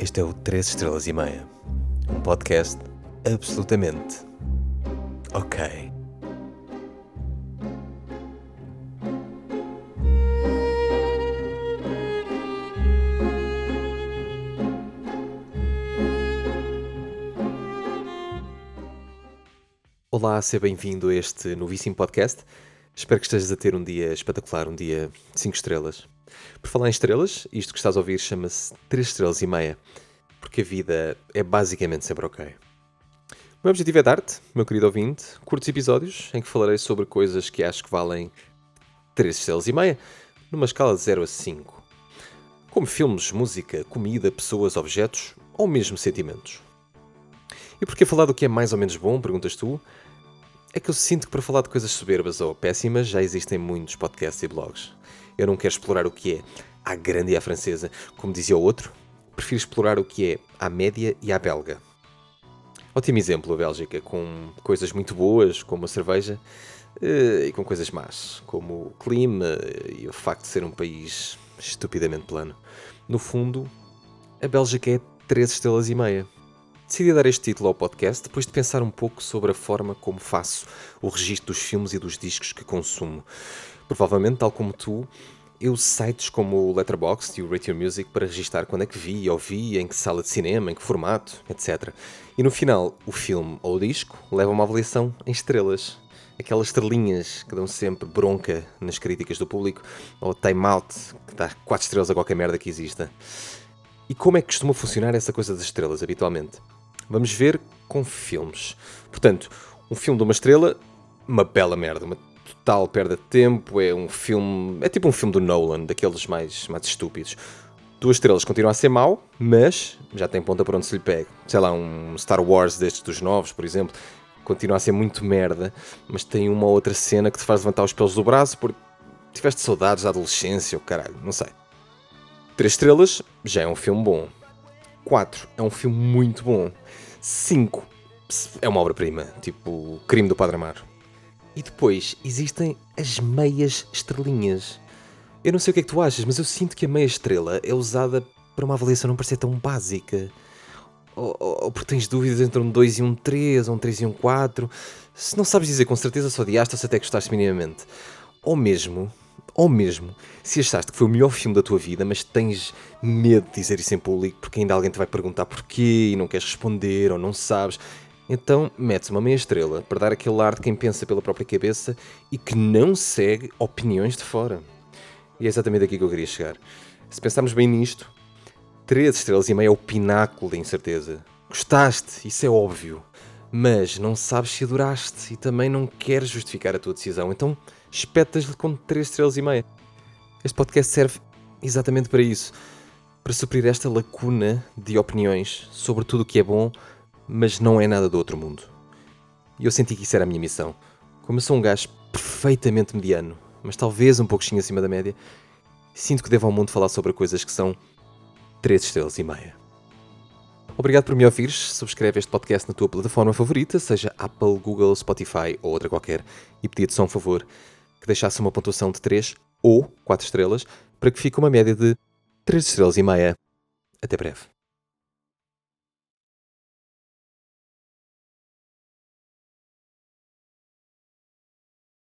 Este é o 3 Estrelas e Meia, um podcast absolutamente ok. Olá, seja bem-vindo a este novíssimo podcast. Espero que estejas a ter um dia espetacular, um dia 5 estrelas. Por falar em estrelas, isto que estás a ouvir chama-se 3 estrelas e meia, porque a vida é basicamente sempre ok. O meu objetivo é dar-te, meu querido ouvinte, curtos episódios em que falarei sobre coisas que acho que valem 3 estrelas e meia, numa escala de 0 a 5. Como filmes, música, comida, pessoas, objetos ou mesmo sentimentos. E porquê falar do que é mais ou menos bom, perguntas tu? É que eu sinto que para falar de coisas soberbas ou péssimas já existem muitos podcasts e blogs. Eu não quero explorar o que é à grande e à francesa, como dizia o outro. Prefiro explorar o que é à média e à belga. Ótimo exemplo a Bélgica, com coisas muito boas, como a cerveja, eh, e com coisas más, como o clima e o facto de ser um país estupidamente plano. No fundo, a Bélgica é 3 estrelas e meia. Decidi dar este título ao podcast depois de pensar um pouco sobre a forma como faço o registro dos filmes e dos discos que consumo. Provavelmente, tal como tu, eu uso sites como o Letterboxd e o Rate Your Music para registrar quando é que vi, ouvi, em que sala de cinema, em que formato, etc. E no final, o filme ou o disco leva uma avaliação em estrelas. Aquelas estrelinhas que dão sempre bronca nas críticas do público, ou time out, que dá 4 estrelas a qualquer merda que exista. E como é que costuma funcionar essa coisa das estrelas habitualmente? Vamos ver com filmes. Portanto, um filme de uma estrela, uma bela merda, uma total perda de tempo. É um filme. É tipo um filme do Nolan, daqueles mais, mais estúpidos. Duas estrelas continua a ser mau, mas já tem ponta para onde se lhe pega. Sei lá, um Star Wars destes dos novos, por exemplo, continua a ser muito merda, mas tem uma outra cena que te faz levantar os pelos do braço porque tiveste saudades da adolescência, ou caralho, não sei. Três estrelas já é um filme bom. 4 é um filme muito bom. 5 é uma obra-prima, tipo Crime do Padre Amaro. E depois existem as meias estrelinhas. Eu não sei o que é que tu achas, mas eu sinto que a meia estrela é usada para uma avaliação não parecer tão básica. Ou, ou, ou porque tens dúvidas entre um 2 e um 3, ou um 3 e um 4. Se não sabes dizer com certeza, só odiaste ou se até gostaste minimamente. Ou mesmo, ou mesmo, se achaste que foi o melhor filme da tua vida, mas tens medo de dizer isso em público porque ainda alguém te vai perguntar porquê e não queres responder ou não sabes, então metes uma meia estrela para dar aquele ar de quem pensa pela própria cabeça e que não segue opiniões de fora. E é exatamente aqui que eu queria chegar. Se pensarmos bem nisto, 3 estrelas e meia é o pináculo da incerteza. Gostaste, isso é óbvio. Mas não sabes se adoraste e também não queres justificar a tua decisão. Então espetas-lhe com 3 estrelas e meia. Este podcast serve exatamente para isso. Para suprir esta lacuna de opiniões sobre tudo o que é bom, mas não é nada do outro mundo. E eu senti que isso era a minha missão. Como eu sou um gajo perfeitamente mediano, mas talvez um pouquinho acima da média, sinto que devo ao mundo falar sobre coisas que são 3 estrelas e meia. Obrigado por me ouvires. Subscreve este podcast na tua plataforma favorita, seja Apple, Google, Spotify ou outra qualquer, e pedia-te só um favor que deixasse uma pontuação de 3 ou 4 estrelas para que fique uma média de 3 estrelas e meia. Até breve.